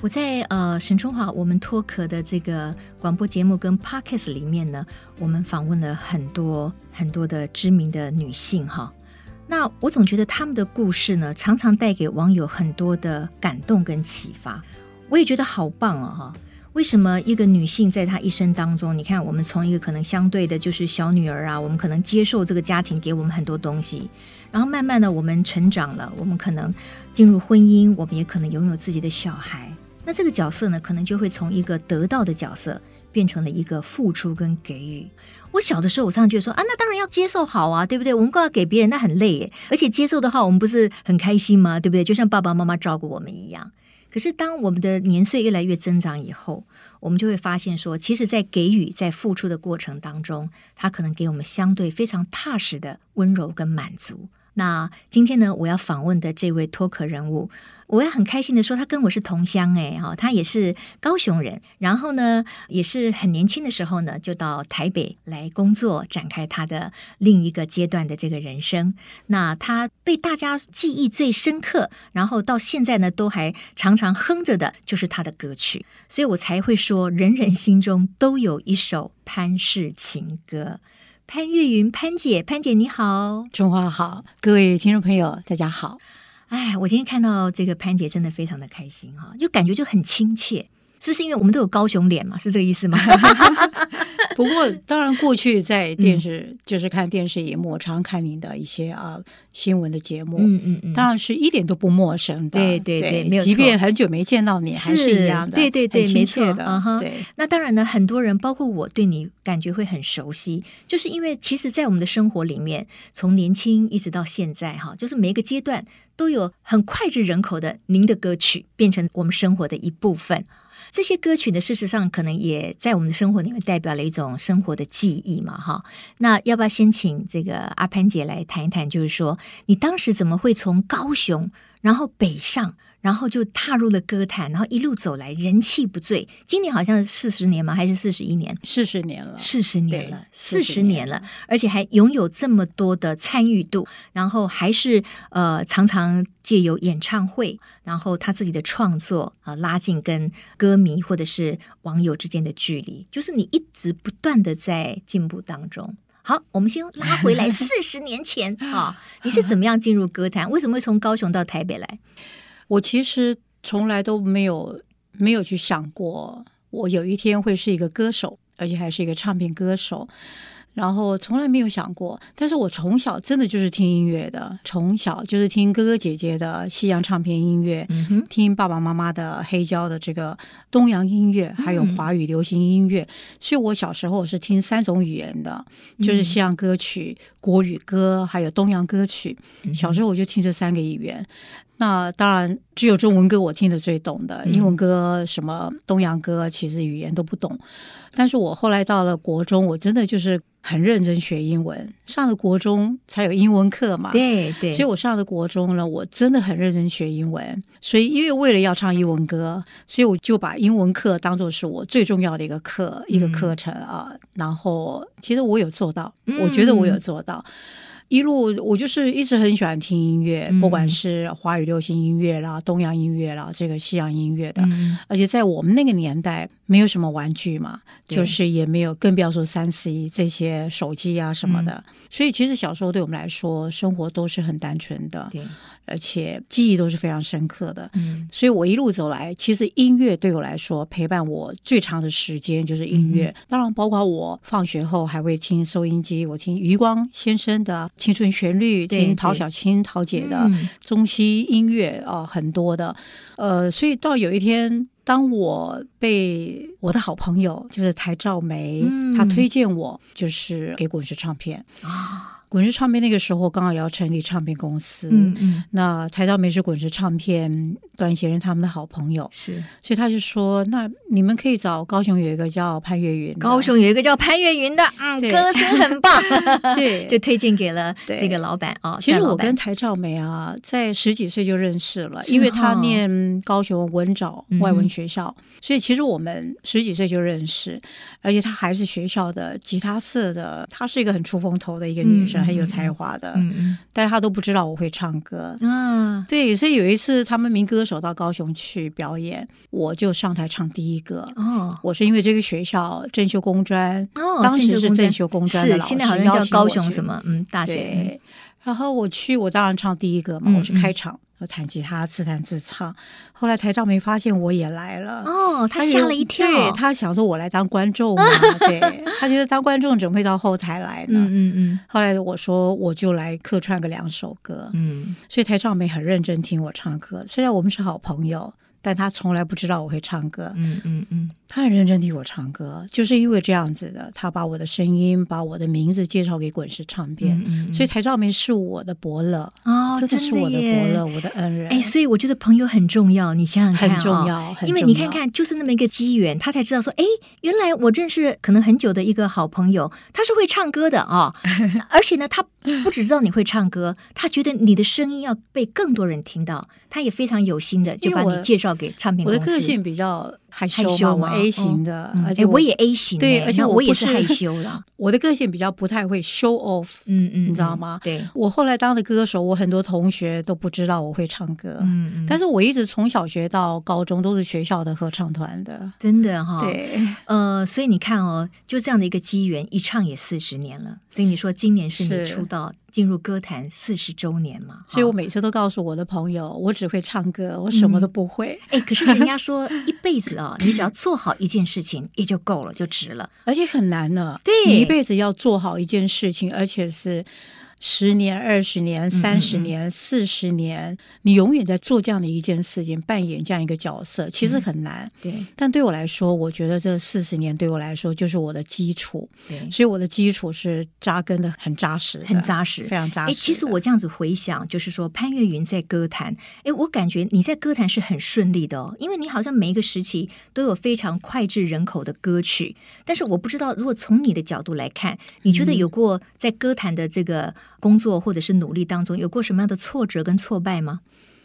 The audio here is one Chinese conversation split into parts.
我在呃沈春华我们脱壳的这个广播节目跟 Podcast 里面呢，我们访问了很多很多的知名的女性哈。那我总觉得她们的故事呢，常常带给网友很多的感动跟启发。我也觉得好棒啊哈！为什么一个女性在她一生当中，你看我们从一个可能相对的就是小女儿啊，我们可能接受这个家庭给我们很多东西。然后慢慢的，我们成长了，我们可能进入婚姻，我们也可能拥有自己的小孩。那这个角色呢，可能就会从一个得到的角色，变成了一个付出跟给予。我小的时候，我常常觉得说啊，那当然要接受好啊，对不对？我们光要给别人，那很累耶。而且接受的话，我们不是很开心吗？对不对？就像爸爸妈妈照顾我们一样。可是当我们的年岁越来越增长以后，我们就会发现说，其实，在给予、在付出的过程当中，他可能给我们相对非常踏实的温柔跟满足。那今天呢，我要访问的这位脱壳人物，我也很开心的说，他跟我是同乡诶，哈，他也是高雄人，然后呢，也是很年轻的时候呢，就到台北来工作，展开他的另一个阶段的这个人生。那他被大家记忆最深刻，然后到现在呢，都还常常哼着的，就是他的歌曲，所以我才会说，人人心中都有一首潘氏情歌。潘越云，潘姐，潘姐你好，春华好，各位听众朋友大家好。哎，我今天看到这个潘姐，真的非常的开心哈，就感觉就很亲切。是不是因为我们都有高雄脸嘛？是这个意思吗？不过当然，过去在电视、嗯、就是看电视荧幕，常看您的一些啊新闻的节目，嗯嗯嗯，当然是一点都不陌生的。对对对，没有错。即便很久没见到你，还是一样的。对对对，没错的。Uh huh、对，那当然呢，很多人包括我对你感觉会很熟悉，就是因为其实，在我们的生活里面，从年轻一直到现在哈，就是每一个阶段都有很脍炙人口的您的歌曲，变成我们生活的一部分。这些歌曲呢，事实上可能也在我们的生活里面代表了一种生活的记忆嘛，哈。那要不要先请这个阿潘姐来谈一谈，就是说你当时怎么会从高雄，然后北上？然后就踏入了歌坛，然后一路走来人气不坠。今年好像四十年吗？还是四十一年？四十年了，四十年了，四十年了，而且还拥有这么多的参与度。然后还是呃，常常借由演唱会，然后他自己的创作啊、呃，拉近跟歌迷或者是网友之间的距离。就是你一直不断的在进步当中。好，我们先拉回来 四十年前啊、哦，你是怎么样进入歌坛？为什么会从高雄到台北来？我其实从来都没有没有去想过，我有一天会是一个歌手，而且还是一个唱片歌手。然后从来没有想过，但是我从小真的就是听音乐的，从小就是听哥哥姐姐的西洋唱片音乐，嗯、听爸爸妈妈的黑胶的这个东洋音乐，还有华语流行音乐。嗯、所以我小时候是听三种语言的，就是西洋歌曲、嗯、国语歌，还有东洋歌曲。小时候我就听这三个语言。那当然，只有中文歌我听得最懂的，英文歌、什么东洋歌，其实语言都不懂。但是我后来到了国中，我真的就是很认真学英文。上了国中才有英文课嘛，对对。所以我上了国中了，我真的很认真学英文。所以因为为了要唱英文歌，所以我就把英文课当做是我最重要的一个课，一个课程啊。嗯、然后其实我有做到，我觉得我有做到。嗯一路我就是一直很喜欢听音乐，嗯、不管是华语流行音乐啦、东洋音乐啦、这个西洋音乐的，嗯、而且在我们那个年代没有什么玩具嘛，就是也没有，更不要说三 C 这些手机啊什么的，嗯、所以其实小时候对我们来说，生活都是很单纯的。对。而且记忆都是非常深刻的，嗯，所以我一路走来，其实音乐对我来说陪伴我最长的时间就是音乐。嗯、当然，包括我放学后还会听收音机，我听余光先生的《青春旋律》，听陶小青陶姐的中西音乐啊、呃，很多的。呃，所以到有一天，当我被我的好朋友就是台照梅，嗯、他推荐我，就是给滚石唱片啊。滚石唱片那个时候刚好要成立唱片公司，嗯嗯，那台照梅是滚石唱片段贤人他们的好朋友，是，所以他就说，那你们可以找高雄有一个叫潘越云，高雄有一个叫潘越云的，嗯，歌声很棒，对，就推荐给了这个老板啊。其实我跟台照梅啊，在十几岁就认识了，因为他念高雄文藻外文学校，所以其实我们十几岁就认识，而且她还是学校的吉他社的，她是一个很出风头的一个女生。生，很有才华的，嗯嗯，但是他都不知道我会唱歌。嗯。对，所以有一次他们民歌手到高雄去表演，我就上台唱第一个。哦，我是因为这个学校正修工专，哦，当时是正修工专的老师，现在好像叫高雄什么嗯大学。对，然后我去，我当然唱第一个嘛，我是开场。我弹吉他自弹自唱，后来台照没发现我也来了，哦，他吓了一跳，对，他想说我来当观众嘛，对，他觉得当观众怎么会到后台来呢？嗯嗯嗯。后来我说我就来客串个两首歌，嗯，所以台照没很认真听我唱歌，虽然我们是好朋友。但他从来不知道我会唱歌，嗯嗯嗯，他很认真听我唱歌，就是因为这样子的，他把我的声音、把我的名字介绍给滚石唱片，嗯嗯，所以台照明是我的伯乐哦，真的是我的伯乐，我的恩人。哎，所以我觉得朋友很重要，你想想看，很重要，因为你看看，就是那么一个机缘，他才知道说，哎，原来我认识可能很久的一个好朋友，他是会唱歌的啊，而且呢，他不只知道你会唱歌，他觉得你的声音要被更多人听到，他也非常有心的就把你介绍。给唱片公司，我的个性比较害羞嘛，A 型的，而且我也 A 型，对，而且我也是害羞的。我的个性比较不太会 show off，嗯嗯，你知道吗？对，我后来当了歌手，我很多同学都不知道我会唱歌，嗯嗯，但是我一直从小学到高中都是学校的合唱团的，真的哈，对，呃，所以你看哦，就这样的一个机缘，一唱也四十年了，所以你说今年是你出道。进入歌坛四十周年嘛，所以我每次都告诉我的朋友，我只会唱歌，我什么都不会。哎、嗯，可是人家 说一辈子啊，你只要做好一件事情也就够了，就值了，而且很难呢。对，你一辈子要做好一件事情，而且是。十年、二十年、三十年、四十年，你永远在做这样的一件事情，扮演这样一个角色，其实很难。对，但对我来说，我觉得这四十年对我来说就是我的基础。对，所以我的基础是扎根的很扎实，很扎实，非常扎实。哎，其实我这样子回想，就是说潘越云在歌坛，哎，我感觉你在歌坛是很顺利的哦，因为你好像每一个时期都有非常脍炙人口的歌曲。但是我不知道，如果从你的角度来看，你觉得有过在歌坛的这个工作或者是是努力当中有过什么样的挫折跟挫败吗？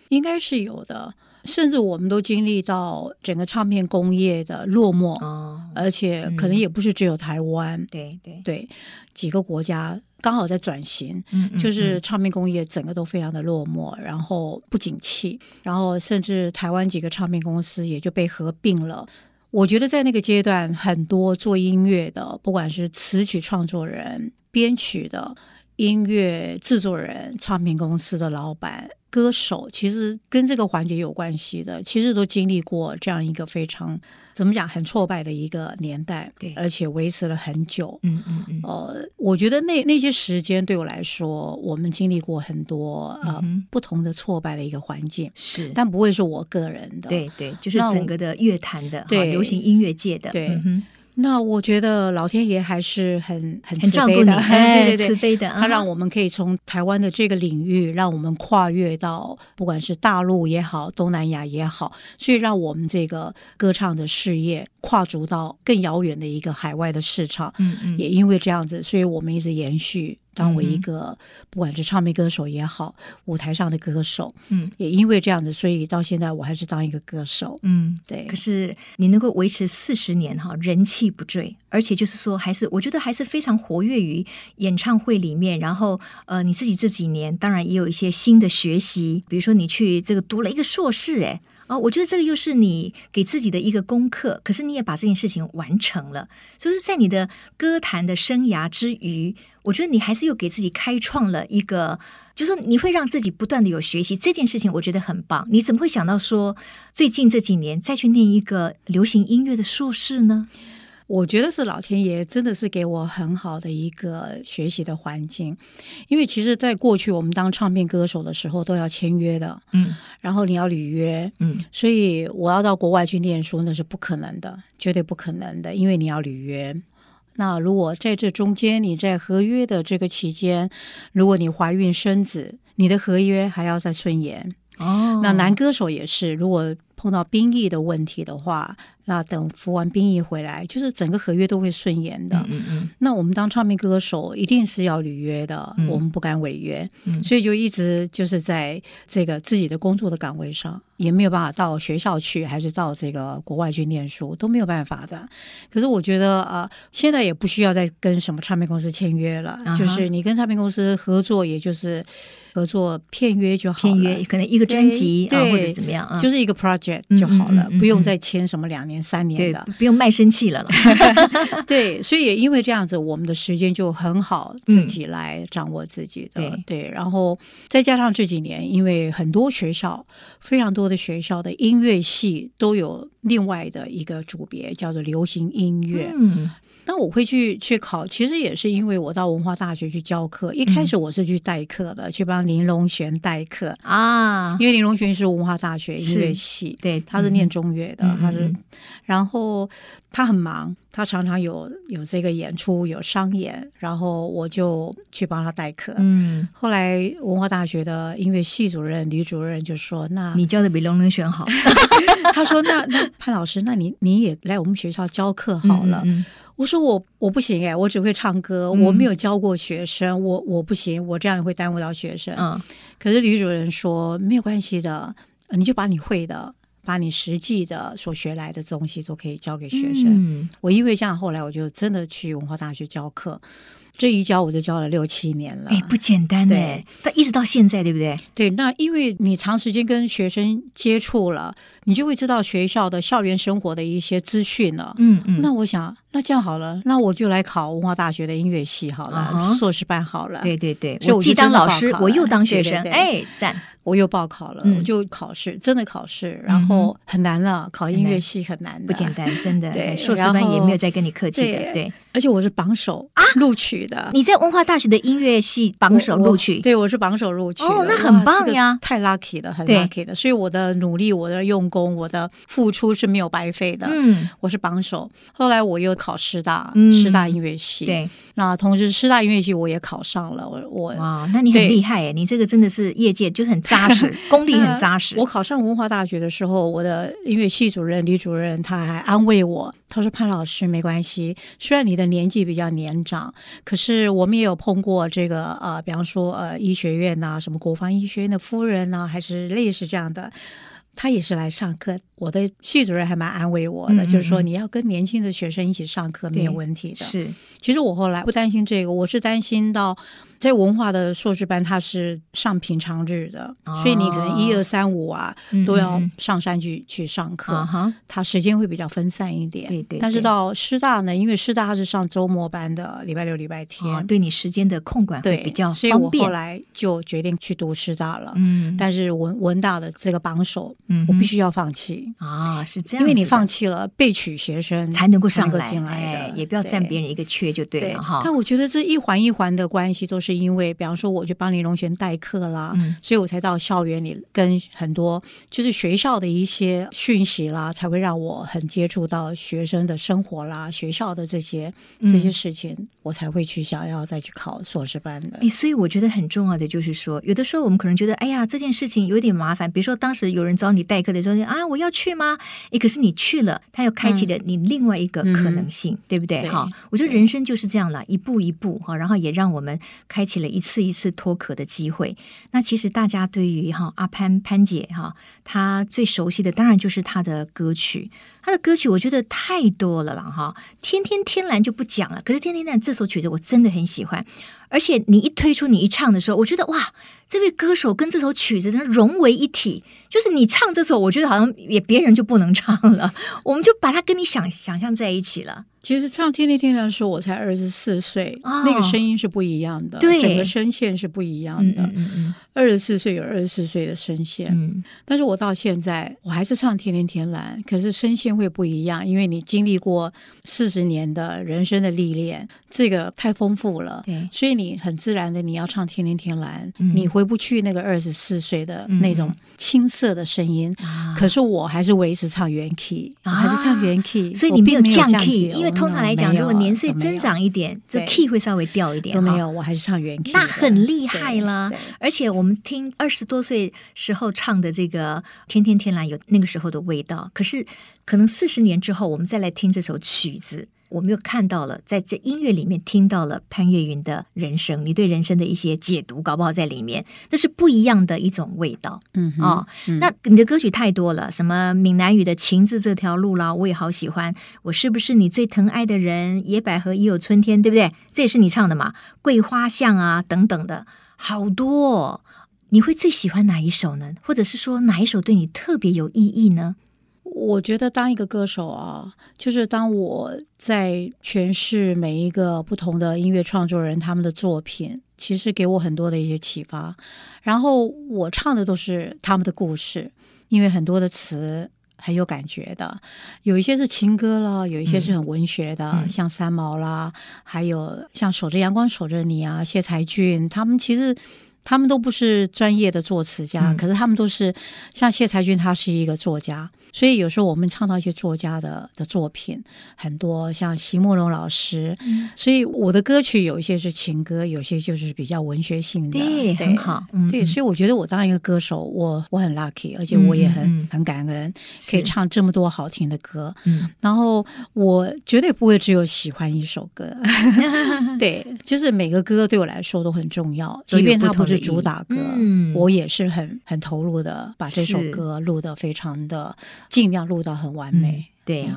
应该是有的，甚至我们都经历到整个唱片工业的落寞，哦，而且可能也不是只有台湾，嗯、对对对，几个国家刚好在转型，嗯，嗯，就是唱片工业整个都非常的落寞，然后不景气，然后甚至台湾几个唱片公司也就被合并了。我觉得在那个阶段，很多做音乐的，不管是词曲创作人、编曲的。音乐制作人、唱片公司的老板、歌手，其实跟这个环节有关系的，其实都经历过这样一个非常怎么讲很挫败的一个年代，对，而且维持了很久。嗯嗯嗯。呃，我觉得那那些时间对我来说，我们经历过很多呃、嗯、不同的挫败的一个环境，是，但不会是我个人的，对对，就是整个的乐坛的，对，流行音乐界的，对。嗯那我觉得老天爷还是很很慈悲的，对对对，慈悲的，他让我们可以从台湾的这个领域，让我们跨越到不管是大陆也好，东南亚也好，所以让我们这个歌唱的事业跨足到更遥远的一个海外的市场。嗯嗯，也因为这样子，所以我们一直延续。当为一个不管是唱片歌手也好，舞台上的歌手，嗯，也因为这样子，所以到现在我还是当一个歌手，嗯，对。可是你能够维持四十年哈，人气不坠，而且就是说，还是我觉得还是非常活跃于演唱会里面。然后呃，你自己这几年当然也有一些新的学习，比如说你去这个读了一个硕士，哎。哦，我觉得这个又是你给自己的一个功课，可是你也把这件事情完成了。所以说，在你的歌坛的生涯之余，我觉得你还是又给自己开创了一个，就是你会让自己不断的有学习这件事情，我觉得很棒。你怎么会想到说最近这几年再去念一个流行音乐的硕士呢？我觉得是老天爷真的是给我很好的一个学习的环境，因为其实，在过去我们当唱片歌手的时候都要签约的，嗯，然后你要履约，嗯，所以我要到国外去念书那是不可能的，绝对不可能的，因为你要履约。那如果在这中间你在合约的这个期间，如果你怀孕生子，你的合约还要再顺延。哦，那男歌手也是，如果碰到兵役的问题的话，那等服完兵役回来，就是整个合约都会顺延的。嗯嗯。那我们当唱片歌手一定是要履约的，嗯、我们不敢违约，嗯、所以就一直就是在这个自己的工作的岗位上，也没有办法到学校去，还是到这个国外去念书都没有办法的。可是我觉得呃，现在也不需要再跟什么唱片公司签约了，啊、就是你跟唱片公司合作，也就是。合作片约就好了，片约可能一个专辑啊，或者怎么样啊，就是一个 project 就好了，不用再签什么两年三年的，不用卖身契了。对，所以也因为这样子，我们的时间就很好，自己来掌握自己的。对，然后再加上这几年，因为很多学校，非常多的学校的音乐系都有另外的一个组别，叫做流行音乐。嗯。那我会去去考，其实也是因为我到文化大学去教课。一开始我是去代课的，嗯、去帮林隆璇代课啊。因为林隆璇是文化大学音乐系，对，他是念中乐的，嗯、他是。然后他很忙，他常常有有这个演出，有商演，然后我就去帮他代课。嗯。后来文化大学的音乐系主任李主任就说：“那你教的比林隆璇好。”他说：“那那潘老师，那你你也来我们学校教课好了。嗯”嗯我说我我不行哎，我只会唱歌，嗯、我没有教过学生，我我不行，我这样会耽误到学生。嗯，可是吕主任说没有关系的，你就把你会的，把你实际的所学来的东西都可以教给学生。嗯，我因为这样，后来我就真的去文化大学教课。这一教我就教了六七年了，哎，不简单哎，但一直到现在，对不对？对，那因为你长时间跟学生接触了，你就会知道学校的校园生活的一些资讯了。嗯嗯。那我想，那这样好了，那我就来考文化大学的音乐系好了，硕士班好了。对对对，我既当老师，我又当学生，哎，赞。我又报考了，我就考试，真的考试，然后很难了，考音乐系很难，不简单，真的。对，硕士班也没有再跟你客气的，对。而且我是榜首啊，录取的。你在文化大学的音乐系榜首录取，对，我是榜首录取。哦，那很棒呀，太 lucky 了，很 lucky 的。所以我的努力，我的用功，我的付出是没有白费的。嗯，我是榜首。后来我又考师大，师大音乐系。对，那同时师大音乐系我也考上了。我我哇，那你很厉害哎，你这个真的是业界就是很扎实，功力。很扎实。我考上文化大学的时候，我的音乐系主任李主任他还安慰我，他说：“潘老师没关系，虽然你的年纪比较年长，可是我们也有碰过这个呃，比方说呃医学院呐、啊，什么国防医学院的夫人呐、啊，还是类似这样的，他也是来上课。我的系主任还蛮安慰我的，嗯嗯嗯就是说你要跟年轻的学生一起上课没有问题的。是，其实我后来不担心这个，我是担心到。在文化的硕士班，他是上平常日的，哦、所以你可能一二三五啊，都要上山去去上课，嗯嗯他时间会比较分散一点。对，对对。但是到师大呢，因为师大他是上周末班的，礼拜六、礼拜天，哦、对你时间的控管会比较方便。所以我后来就决定去读师大了。嗯。但是文文大的这个榜首，嗯，我必须要放弃啊、哦，是这样。因为你放弃了被取学生才能够上来，进来的、哎，也不要占别人一个缺就对了哈。但我觉得这一环一环的关系都是。因为，比方说，我去帮林隆璇代课啦，嗯、所以我才到校园里跟很多就是学校的一些讯息啦，才会让我很接触到学生的生活啦，学校的这些这些事情，嗯、我才会去想要再去考硕士班的。哎，所以我觉得很重要的就是说，有的时候我们可能觉得，哎呀，这件事情有点麻烦。比如说，当时有人找你代课的时候，你啊，我要去吗？哎，可是你去了，他又开启了你另外一个可能性，嗯、对不对？哈对，我觉得人生就是这样了，一步一步哈，然后也让我们开。开启了一次一次脱壳的机会。那其实大家对于哈阿潘潘姐哈，她最熟悉的当然就是她的歌曲。她的歌曲我觉得太多了啦哈，天天天蓝就不讲了。可是天天蓝这首曲子我真的很喜欢，而且你一推出你一唱的时候，我觉得哇，这位歌手跟这首曲子真融为一体。就是你唱这首，我觉得好像也别人就不能唱了，我们就把它跟你想想象在一起了。其实唱《天天天亮》的时候，我才二十四岁，哦、那个声音是不一样的，对。整个声线是不一样的。二十四岁有二十四岁的声线，嗯、但是我到现在我还是唱《天天天蓝》，可是声线会不一样，因为你经历过四十年的人生的历练，这个太丰富了，对。所以你很自然的你要唱《天天天蓝》，嗯、你回不去那个二十四岁的那种青涩的声音。嗯、可是我还是维持唱原 key，、啊、还是唱原 key，所以你没有降 key，因为。通常来讲，如果年岁增长一点，就 key 会稍微掉一点。都没有，我还是唱原 key。那很厉害啦！而且我们听二十多岁时候唱的这个《天天天蓝》，有那个时候的味道。可是，可能四十年之后，我们再来听这首曲子。我们又看到了，在这音乐里面听到了潘越云的人生，你对人生的一些解读，搞不好在里面，那是不一样的一种味道。嗯哦，嗯那你的歌曲太多了，什么闽南语的情字这条路啦，我也好喜欢。我是不是你最疼爱的人？野百合也有春天，对不对？这也是你唱的嘛？桂花巷啊，等等的，好多哦。你会最喜欢哪一首呢？或者是说哪一首对你特别有意义呢？我觉得当一个歌手啊，就是当我在诠释每一个不同的音乐创作人他们的作品，其实给我很多的一些启发。然后我唱的都是他们的故事，因为很多的词很有感觉的，有一些是情歌啦，有一些是很文学的，嗯、像三毛啦，还有像守着阳光守着你啊，谢才俊他们其实。他们都不是专业的作词家，嗯、可是他们都是像谢才俊，他是一个作家，所以有时候我们唱到一些作家的的作品，很多像席慕蓉老师，嗯、所以我的歌曲有一些是情歌，有些就是比较文学性的，对，对很好，嗯、对，所以我觉得我当一个歌手，我我很 lucky，而且我也很、嗯、很感恩，可以唱这么多好听的歌，嗯，然后我绝对不会只有喜欢一首歌，对，就是每个歌对我来说都很重要，即便它不是。是主打歌，嗯、我也是很很投入的，把这首歌录得非常的尽量录到很完美。嗯、对。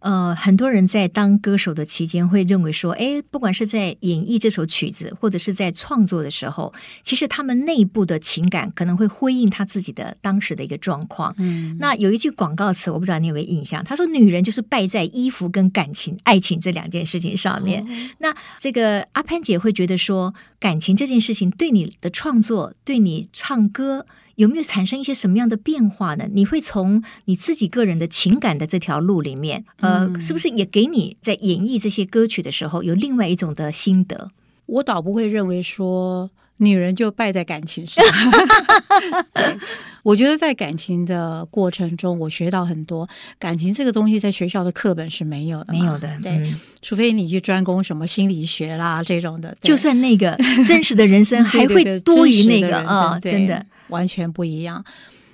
呃，很多人在当歌手的期间会认为说，哎，不管是在演绎这首曲子，或者是在创作的时候，其实他们内部的情感可能会呼应他自己的当时的一个状况。嗯，那有一句广告词，我不知道你有没有印象？他说：“女人就是败在衣服跟感情、爱情这两件事情上面。哦”那这个阿潘姐会觉得说，感情这件事情对你的创作，对你唱歌。有没有产生一些什么样的变化呢？你会从你自己个人的情感的这条路里面，呃，是不是也给你在演绎这些歌曲的时候有另外一种的心得？我倒不会认为说女人就败在感情上。我觉得在感情的过程中，我学到很多。感情这个东西在学校的课本是没有的，没有的。对，嗯、除非你去专攻什么心理学啦这种的，就算那个真实的人生 还会多于那个啊，真的。完全不一样，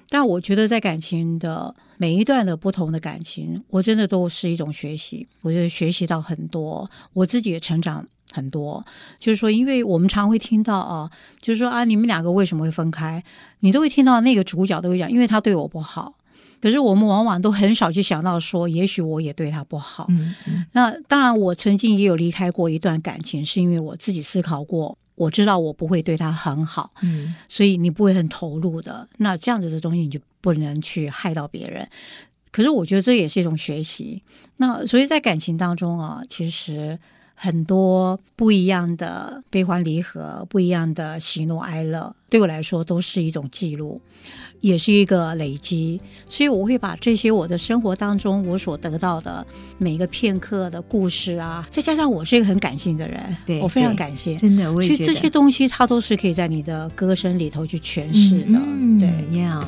但我觉得在感情的每一段的不同的感情，我真的都是一种学习。我觉得学习到很多，我自己也成长很多。就是说，因为我们常会听到啊，就是说啊，你们两个为什么会分开？你都会听到那个主角都会讲，因为他对我不好。可是我们往往都很少去想到说，也许我也对他不好。嗯嗯。那当然，我曾经也有离开过一段感情，是因为我自己思考过。我知道我不会对他很好，嗯，所以你不会很投入的。那这样子的东西你就不能去害到别人。可是我觉得这也是一种学习。那所以在感情当中啊，其实很多不一样的悲欢离合，不一样的喜怒哀乐，对我来说都是一种记录。也是一个累积，所以我会把这些我的生活当中我所得到的每个片刻的故事啊，再加上我是一个很感性的人，对我非常感谢，真的，我也觉得，这些东西它都是可以在你的歌声里头去诠释的，嗯、对，Yeah。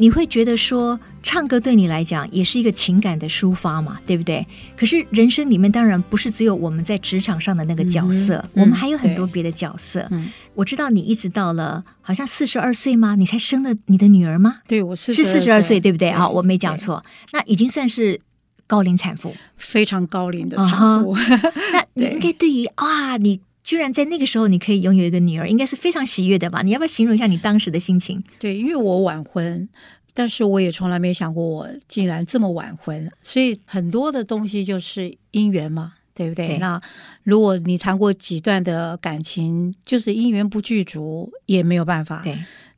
你会觉得说，唱歌对你来讲也是一个情感的抒发嘛，对不对？可是人生里面当然不是只有我们在职场上的那个角色，嗯、我们还有很多别的角色。嗯、我知道你一直到了好像四十二岁吗？你才生了你的女儿吗？对，我是是四十二岁，对不对？啊，我没讲错，那已经算是高龄产妇，非常高龄的产妇。Uh-huh、那你应该对于啊，你。居然在那个时候你可以拥有一个女儿，应该是非常喜悦的吧？你要不要形容一下你当时的心情？对，因为我晚婚，但是我也从来没想过我竟然这么晚婚，所以很多的东西就是姻缘嘛，对不对？对。那如果你谈过几段的感情，就是姻缘不具足，也没有办法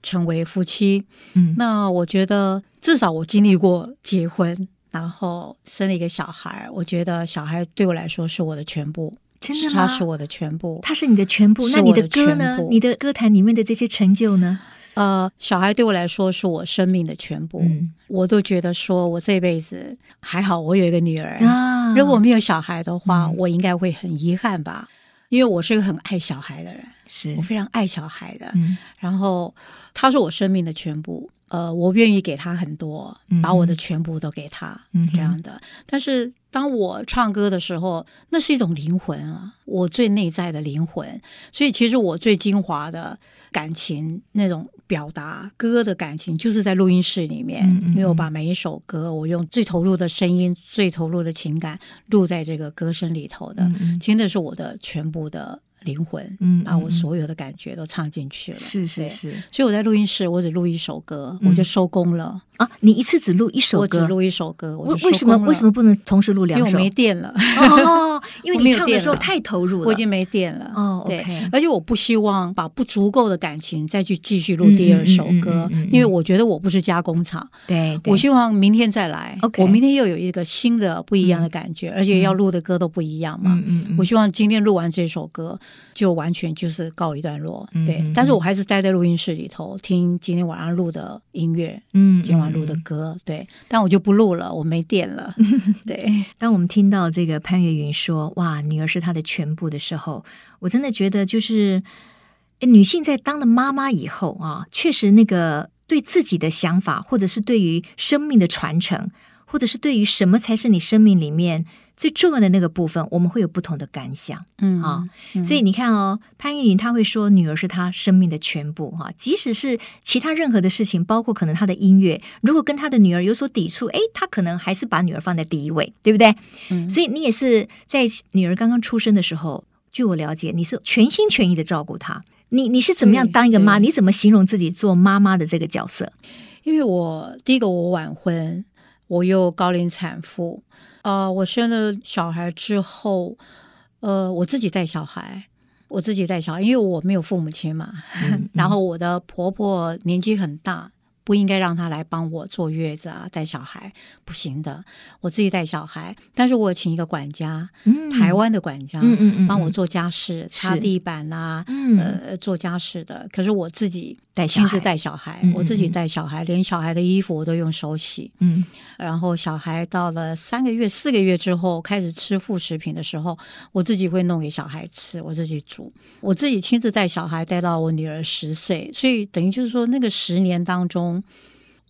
成为夫妻。嗯，那我觉得至少我经历过结婚，然后生了一个小孩，我觉得小孩对我来说是我的全部。真的吗？他是我的全部，他是你的全部。那你的歌呢？你的歌坛里面的这些成就呢？呃，小孩对我来说是我生命的全部。嗯，我都觉得说我这辈子还好，我有一个女儿。啊，如果没有小孩的话，嗯，我应该会很遗憾吧？因为我是一个很爱小孩的人，是我非常爱小孩的。嗯，然后他是我生命的全部。呃，我愿意给他很多，把我的全部都给他，嗯、这样的。但是当我唱歌的时候，那是一种灵魂啊，我最内在的灵魂。所以其实我最精华的感情那种表达歌的感情，就是在录音室里面，嗯嗯，因为我把每一首歌，我用最投入的声音、最投入的情感录在这个歌声里头的，嗯嗯，其实那是我的全部的。灵魂，嗯，把我所有的感觉都唱进去了。是是是，所以我在录音室，我只录一首歌，我就收工了。啊！你一次只录一首歌，我只录一首歌，我为什么为什么不能同时录两首？因为我没电了。哦，因为你唱的时候太投入了，我已经没电了。哦。对，而且我不希望把不足够的感情再去继续录第二首歌，因为我觉得我不是加工厂。对，我希望明天再来。OK，我明天又有一个新的不一样的感觉，而且要录的歌都不一样嘛。嗯嗯，我希望今天录完这首歌就完全。就是告一段落，对，嗯、但是我还是待在录音室里头听今天晚上录的音乐，嗯，今晚录的歌，对，但我就不录了，我没电了，对。当我们听到这个潘越云说“哇，女儿是她的全部”的时候，我真的觉得就是，女性在当了妈妈以后啊，确实那个对自己的想法，或者是对于生命的传承，或者是对于什么才是你生命里面。最重要的那个部分，我们会有不同的感想，嗯啊，嗯，所以你看哦，潘越云他会说女儿是他生命的全部哈，即使是其他任何的事情，包括可能他的音乐，如果跟他的女儿有所抵触，诶，他可能还是把女儿放在第一位，对不对？嗯，所以你也是在女儿刚刚出生的时候，据我了解，你是全心全意的照顾她。你你是怎么样当一个妈？你怎么形容自己做妈妈的这个角色？因为我第一个我晚婚，我又高龄产妇。呃，我生了小孩之后，呃，我自己带小孩，我自己带小孩，因为我没有父母亲嘛。嗯嗯、然后我的婆婆年纪很大。不应该让他来帮我坐月子啊，带小孩不行的，我自己带小孩。但是我请一个管家，嗯、台湾的管家，嗯嗯嗯、帮我做家事，擦地板呐、啊，做家事的。可是我自己带亲自带小孩，我自己带小孩，连小孩的衣服我都用手洗。嗯，然后小孩到了三个月、四个月之后开始吃副食品的时候，我自己会弄给小孩吃，我自己煮，我自己亲自带小孩带到我女儿十岁，所以等于就是说那个十年当中。中，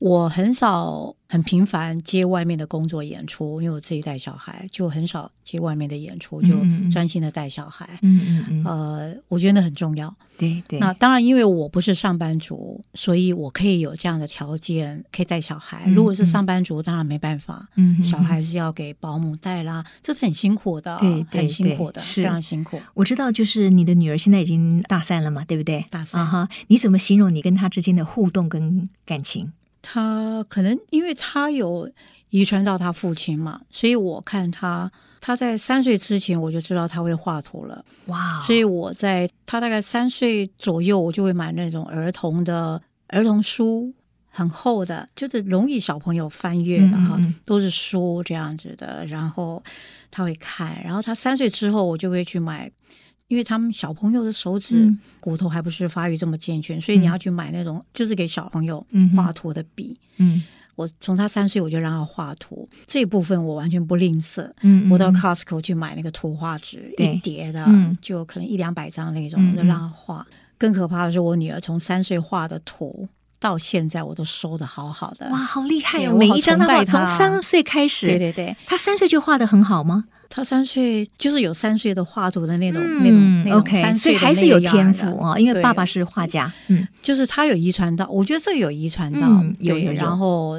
我很少很频繁接外面的工作演出，因为我自己带小孩，就很少接外面的演出，就专心的带小孩。嗯嗯嗯。呃，我觉得那很重要。对对。那当然，因为我不是上班族，所以我可以有这样的条件，可以带小孩。如果是上班族，当然没办法。嗯。小孩是要给保姆带啦，这是很辛苦的，对，很辛苦的，是非常辛苦。我知道，就是你的女儿现在已经大三了嘛，对不对？大三啊哈。你怎么形容你跟她之间的互动跟感情？他可能因为他有遗传到他父亲嘛，所以我看他，他在三岁之前我就知道他会画图了。哇所以我在他大概三岁左右，我就会买那种儿童的儿童书，很厚的，就是容易小朋友翻阅的哈，嗯嗯都是书这样子的。然后他会看，然后他三岁之后，我就会去买。因为他们小朋友的手指骨头还不是发育这么健全，嗯、所以你要去买那种就是给小朋友画图的笔。嗯，我从他三岁我就让他画图，这部分我完全不吝啬。嗯，我到 Costco 去买那个图画纸，一叠的，嗯、就可能一两百张那种，嗯、就让他画。更可怕的是，我女儿从三岁画的图到现在我都收的好好的。哇，好厉害哦！每一张都画，从三岁开始。对对对，他三岁就画的很好吗？他三岁就是有三岁的画图的那种、嗯、那种那种三岁的，还是有天赋啊，因为爸爸是画家。嗯，就是他有遗传到，我觉得这个有遗传到，嗯、有有有然后。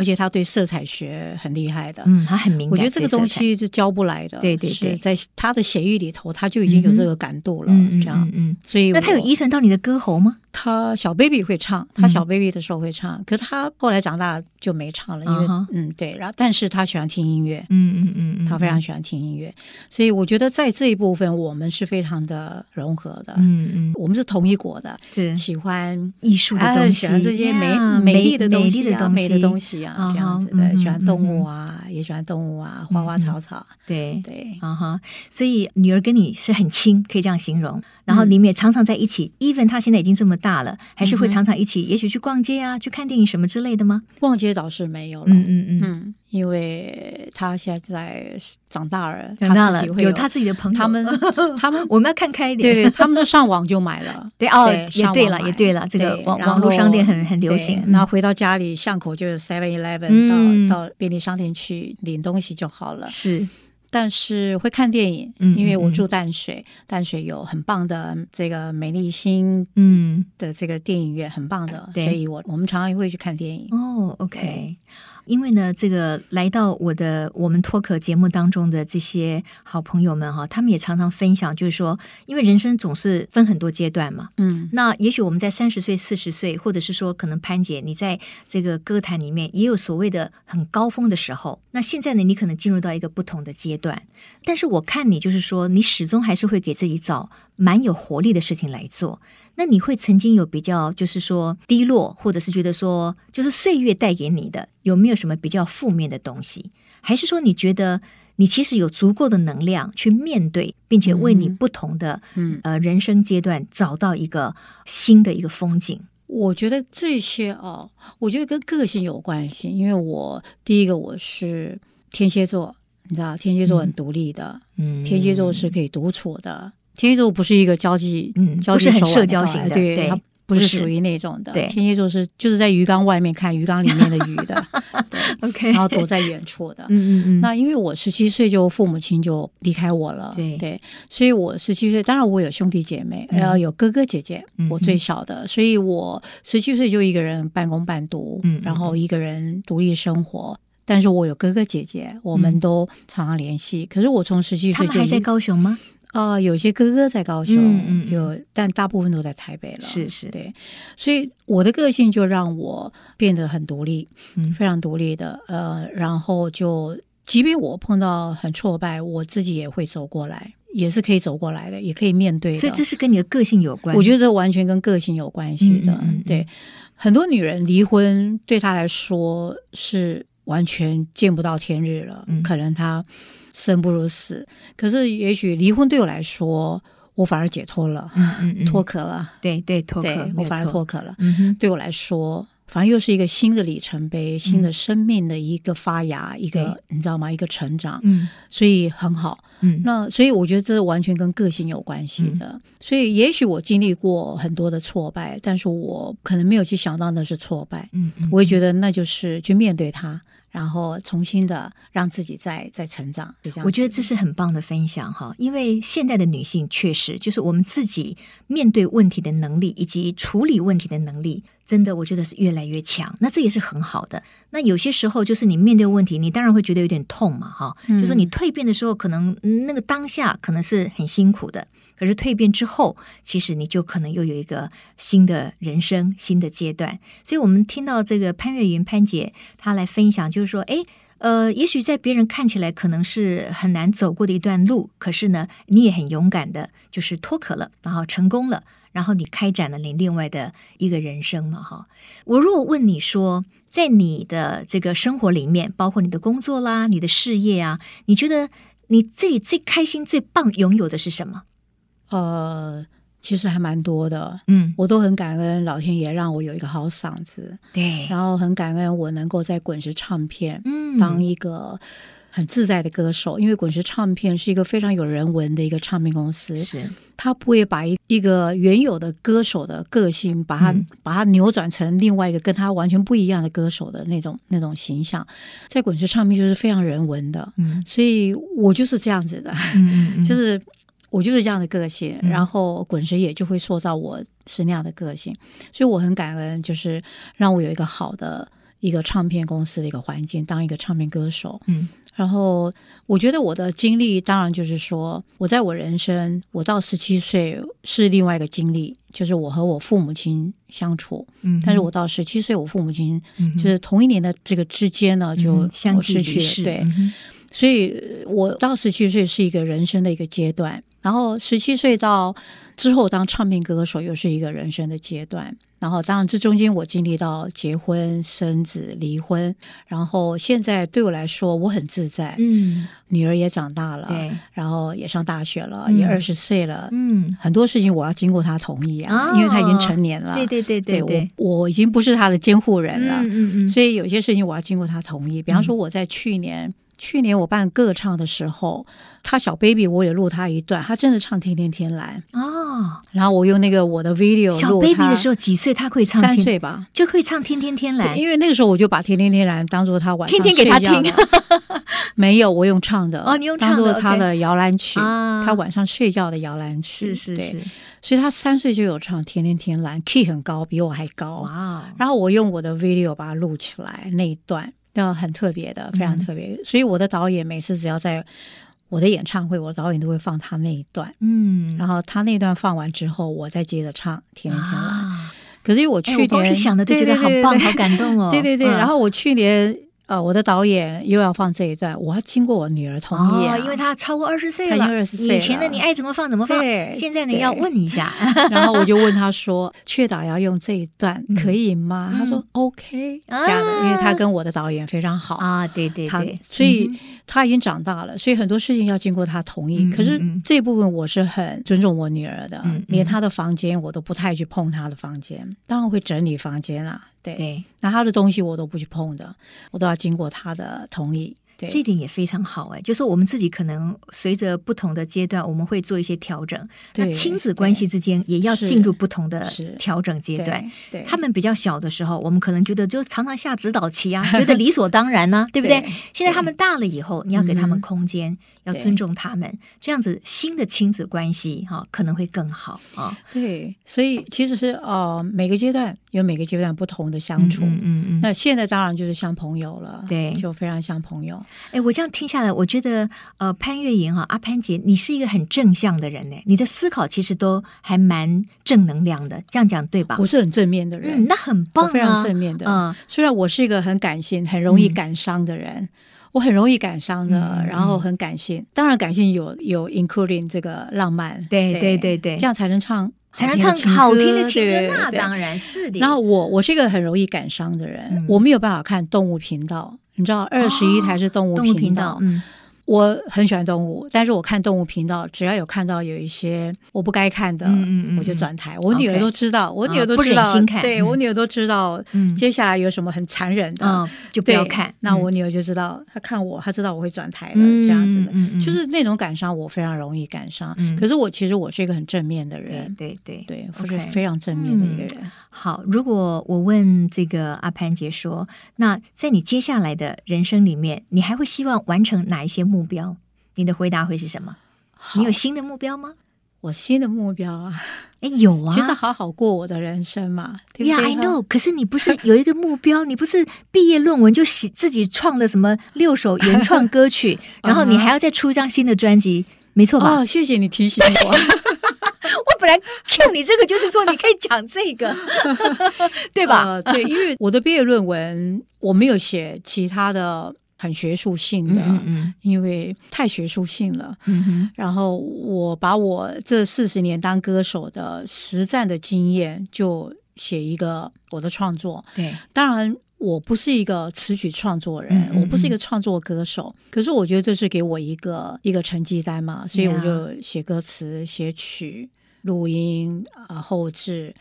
而且他对色彩学很厉害的，嗯，他很敏感。我觉得这个东西是教不来的，对对对，在他的血液里头，他就已经有这个感度了，这样，嗯，所以那他有遗传到你的歌喉吗？他小 baby 会唱，他小 baby 的时候会唱，可是他后来长大就没唱了，因为嗯，对，然后但是他喜欢听音乐，嗯嗯嗯，他非常喜欢听音乐，所以我觉得在这一部分我们是非常的融合的，嗯嗯，我们是同一国的，对，喜欢艺术的东西，喜欢这些美美丽的东西，美的东西啊。这样子的，喜欢动物啊，也喜欢动物啊，花花草草，对对，啊哈，所以女儿跟你是很亲，可以这样形容。然后你们也常常在一起，even 她现在已经这么大了，还是会常常一起，也许去逛街啊，去看电影什么之类的吗？逛街倒是没有了，嗯嗯。嗯，因为他现在在长大了，长大了他有，有他自己的朋友，他们 他们我们要看开一点，对对，他们都上网就买了，对哦，也对了，也对了，这个网网络商店很很流行，然后回到家里巷口就是 Seven Eleven，到到便利商店去领东西就好了，是。但是会看电影，嗯，因为我住淡水，嗯、淡水有很棒的这个美丽新嗯。的这个电影院，很棒的，所以我我们常常会去看电影。哦，OK。因为呢，这个来到我的我们脱壳节目当中的这些好朋友们哈，他们也常常分享，就是说，因为人生总是分很多阶段嘛，嗯，那也许我们在三十岁、四十岁，或者是说，可能潘姐你在这个歌坛里面也有所谓的很高峰的时候，那现在呢，你可能进入到一个不同的阶段，但是我看你就是说，你始终还是会给自己找蛮有活力的事情来做。那你会曾经有比较，就是说低落，或者是觉得说，就是岁月带给你的有没有什么比较负面的东西？还是说你觉得你其实有足够的能量去面对，并且为你不同的嗯呃人生阶段找到一个新的一个风景？我觉得这些哦，我觉得跟个性有关系，因为我第一个我是天蝎座，你知道天蝎座很独立的，嗯，天蝎座是可以独处的。天蝎座不是一个交际，嗯，交际不是很社交型的，对，对，他不是属于那种的。对，天蝎座是就是在鱼缸外面看鱼缸里面的鱼的，对，OK，然后躲在远处的。嗯嗯嗯。那因为我十七岁就父母亲就离开我了，对对，所以我十七岁，当然我有兄弟姐妹，然后有哥哥姐姐，我最小的，所以我十七岁就一个人半工半读，嗯，然后一个人独立生活。但是我有哥哥姐姐，我们都常常联系。可是我从十七岁就他们还在高雄吗？啊、呃，有些哥哥在高雄，嗯嗯、有，但大部分都在台北了。是是，对，所以我的个性就让我变得很独立，嗯，非常独立的。呃，然后就，即便我碰到很挫败，我自己也会走过来，也是可以走过来的，也可以面对的。所以这是跟你的个性有关。我觉得这完全跟个性有关系的。嗯、对，很多女人离婚对她来说是完全见不到天日了，嗯、可能她。生不如死，可是也许离婚对我来说，我反而解脱了，嗯嗯 嗯、脱壳了。对对，脱壳，我反而脱壳了。嗯，对我来说，反正又是一个新的里程碑，嗯、新的生命的一个发芽，一个你知道吗？一个成长。嗯，所以很好。嗯，那所以我觉得这完全跟个性有关系的。嗯、所以也许我经历过很多的挫败，但是我可能没有去想到那是挫败。嗯，嗯，我也觉得那就是去面对它。然后重新的让自己再再成长，我觉得这是很棒的分享哈，因为现在的女性确实就是我们自己面对问题的能力以及处理问题的能力，真的我觉得是越来越强。那这也是很好的。那有些时候就是你面对问题，你当然会觉得有点痛嘛哈，嗯、就是你蜕变的时候，可能那个当下可能是很辛苦的。可是蜕变之后，其实你就可能又有一个新的人生、新的阶段。所以，我们听到这个潘越云潘姐她来分享，就是说，哎，呃，也许在别人看起来可能是很难走过的一段路，可是呢，你也很勇敢的，就是脱壳了，然后成功了，然后你开展了你另外的一个人生嘛，哈。我如果问你说，在你的这个生活里面，包括你的工作啦、你的事业啊，你觉得你自己最开心、最棒拥有的是什么？呃，其实还蛮多的，嗯，我都很感恩老天爷让我有一个好嗓子，对，然后很感恩我能够在滚石唱片，嗯，当一个很自在的歌手，嗯、因为滚石唱片是一个非常有人文的一个唱片公司，是，他不会把一一个原有的歌手的个性，把它、嗯、把它扭转成另外一个跟他完全不一样的歌手的那种那种形象，在滚石唱片就是非常人文的，嗯，所以我就是这样子的，嗯嗯，就是。我就是这样的个性，嗯、然后滚石也就会塑造我是那样的个性，所以我很感恩，就是让我有一个好的一个唱片公司的一个环境，当一个唱片歌手。嗯，然后我觉得我的经历，当然就是说，我在我人生，我到十七岁是另外一个经历，就是我和我父母亲相处。嗯，但是我到十七岁，我父母亲就是同一年的这个之间呢，就相继去世。对。嗯所以，我到十七岁是一个人生的一个阶段，然后十七岁到之后当唱片歌手，又是一个人生的阶段。然后，当然，这中间我经历到结婚、生子、离婚，然后现在对我来说，我很自在。嗯，女儿也长大了，对，然后也上大学了，嗯、也二十岁了。嗯，很多事情我要经过她同意啊，哦、因为她已经成年了。对对对对，对，我我已经不是她的监护人了。嗯嗯嗯，所以有些事情我要经过她同意。比方说，我在去年。去年我办歌唱的时候，他小 baby 我也录他一段，他真的唱《天天天蓝》哦。然后我用那个我的 video。小 baby 的时候几岁？他会唱？三岁吧，就会唱《天天天蓝》。因为那个时候我就把《天天天蓝》当做他晚上天天给他听。没有，我用唱的哦，你用唱的，当做他的摇篮曲，他晚上睡觉的摇篮曲。是是是。所以他三岁就有唱《天天天蓝》，key 很高，比我还高。哇。然后我用我的 video 把它录起来那一段。要很特别的，非常特别。嗯、所以我的导演每次只要在我的演唱会，我的导演都会放他那一段。嗯，然后他那一段放完之后，我再接着唱《天天天蓝》啊。可是我去年，我当时想的就觉得好棒，好感动哦。对对对，然后我去年。呃，我的导演又要放这一段，我要经过我女儿同意啊，因为她超过二十岁了。二十岁，以前的你爱怎么放怎么放，现在呢要问一下。然后我就问他说：“确导要用这一段可以吗？”他说：“OK。”这样的，因为他跟我的导演非常好啊，对对对，所以他已经长大了，所以很多事情要经过他同意。可是这部分我是很尊重我女儿的，连她的房间我都不太去碰她的房间，当然会整理房间啦。对，那他的东西我都不去碰的，我都要经过他的同意。对，这一点也非常好哎，就是我们自己可能随着不同的阶段，我们会做一些调整。那亲子关系之间也要进入不同的调整阶段。对，他们比较小的时候，我们可能觉得就常常下指导棋啊，觉得理所当然呢，对不对？现在他们大了以后，你要给他们空间，要尊重他们，这样子新的亲子关系哈可能会更好啊。对，所以其实是呃每个阶段有每个阶段不同的相处。嗯嗯。那现在当然就是像朋友了，对，就非常像朋友。哎，我这样听下来，我觉得呃，潘越云哈，阿潘姐，你是一个很正向的人呢。你的思考其实都还蛮正能量的，这样讲对吧？我是很正面的人，嗯、那很棒啊，非常正面的。嗯，虽然我是一个很感性、很容易感伤的人，嗯、我很容易感伤的，嗯、然后很感性。当然，感性有有 including 这个浪漫，对对对对，这样才能唱。才能唱好听的情歌，那当然是的。然后我我是一个很容易感伤的人，我没有办法看动物频道，你知道二十一台是动物频道。我很喜欢动物，但是我看动物频道，只要有看到有一些我不该看的嗯，我就转台。我女儿都知道，我女儿都知道，对我女儿都知道，接下来有什么很残忍的，就不要看。那我女儿就知道，她看我，她知道我会转台了，这样子的，就是那种感伤，我非常容易感伤。可是我其实我是一个很正面的人，对对对，我是非常正面的一个人。好，如果我问这个阿潘姐说，那在你接下来的人生里面，你还会希望完成哪一些目标？你的回答会是什么？你有新的目标吗？我新的目标啊，哎，有啊，其实好好过我的人生嘛。Yeah, I know。可是你不是有一个目标？你不是毕业论文就写自己创的什么六首原创歌曲，然后你还要再出一张新的专辑，没错吧？哦，谢谢你提醒我。我本来 cue 你这个就是说你可以讲这个，对吧？对，因为我的毕业论文我没有写其他的。很学术性的，嗯嗯，因为太学术性了。嗯，然后我把我这四十年当歌手的实战的经验，就写一个我的创作。对，当然我不是一个词曲创作人，我不是一个创作歌手。可是我觉得这是给我一个一个成绩单嘛，所以我就写歌词、写曲、录音啊、后制。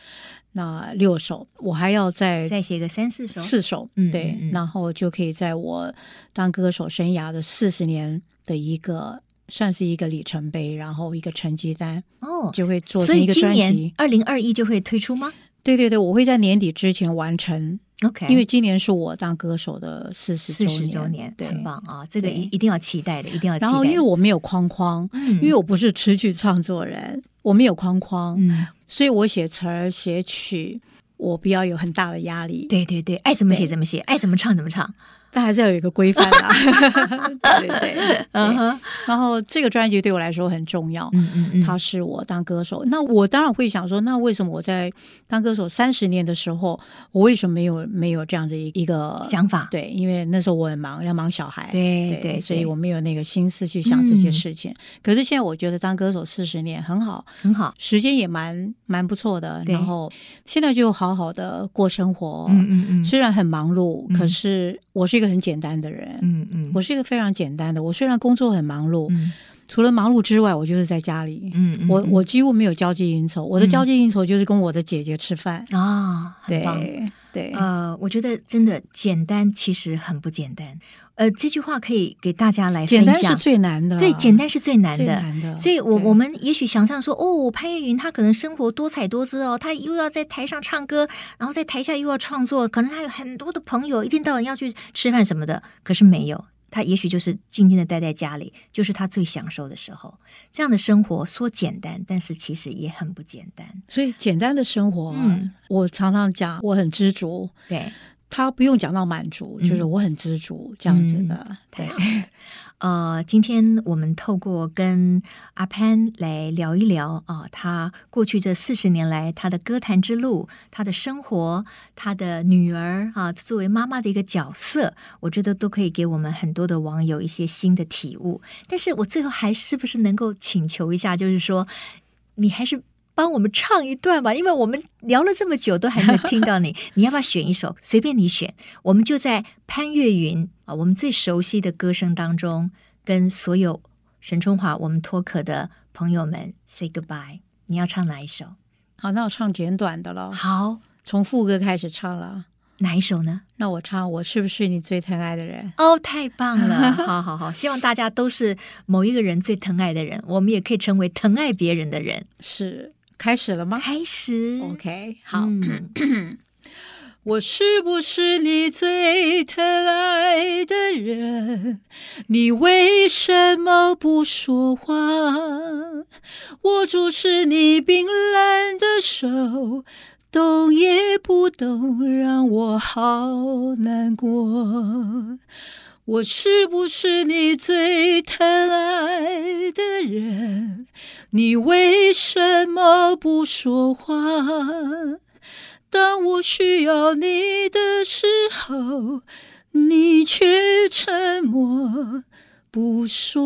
那六首，我还要再再写个三四首，四首，嗯，对，嗯嗯，然后就可以在我当歌手生涯的四十年的一个，算是一个里程碑，然后一个成绩单哦，就会做成一个专辑。二零二一就会推出吗？对对对，我会在年底之前完成。OK，因为今年是我当歌手的四十四十周年，对，很棒啊！这个一一定要期待的，一定要期待。然后，因为我没有框框，因为我不是 词曲创作人，我没有框框，嗯所以我写词儿写曲，我不要有很大的压力。对对对，爱怎么写怎么写，爱怎么唱怎么唱。但还是要有一个规范啊。对对对，嗯哼。然后这个专辑对我来说很重要，嗯嗯嗯，它是我当歌手。那我当然会想说，那为什么我在当歌手三十年的时候，我为什么没有没有这样的一一个想法？对，因为那时候我很忙，要忙小孩，对对，对，所以我没有那个心思去想这些事情。可是现在我觉得当歌手四十年很好，很好，时间也蛮蛮不错的。然后现在就好好的过生活，嗯嗯嗯，虽然很忙碌，可是我是一个很简单的人，嗯嗯，我是一个非常简单的。我虽然工作很忙碌，除了忙碌之外，我就是在家里，嗯，我我几乎没有交际应酬，我的交际应酬就是跟我的姐姐吃饭。啊，对对，呃，我觉得真的简单其实很不简单。呃，这句话可以给大家来分享。简单是最难的，对，简单是最难的。难的，所以我，我我们也许想象说，哦，潘越云他可能生活多彩多姿哦，他又要在台上唱歌，然后在台下又要创作，可能他有很多的朋友，一天到晚要去吃饭什么的。可是没有，他也许就是静静的待在家里，就是他最享受的时候。这样的生活说简单，但是其实也很不简单。所以，简单的生活，嗯，我常常讲，我很知足。对。他不用讲到满足，嗯、就是我很知足这样子的。嗯、对，呃，今天我们透过跟阿潘来聊一聊啊、他过去这四十年来他的歌坛之路，他的生活，他的女儿啊，作为妈妈的一个角色，我觉得都可以给我们很多的网友一些新的体悟。但是我最后还是不是能够请求一下，就是说，你还是。帮我们唱一段吧，因为我们聊了这么久都还没听到你，你要不要选一首？随便你选，我们就在潘越云啊，我们最熟悉的歌声当中，跟所有沈春华我们脱壳的朋友们 say goodbye。你要唱哪一首？好，那我唱简短的了。好，从副歌开始唱了。哪一首呢？那我唱《我是不是你最疼爱的人》？哦，太棒了！好好好，希望大家都是某一个人最疼爱的人，我们也可以成为疼爱别人的人。是。开始了吗？开始。OK，好。嗯、我是不是你最疼爱的人？你为什么不说话？我注视你冰冷的手，动也不动，让我好难过。我是不是你最疼爱的人？你为什么不说话？当我需要你的时候，你却沉默不说。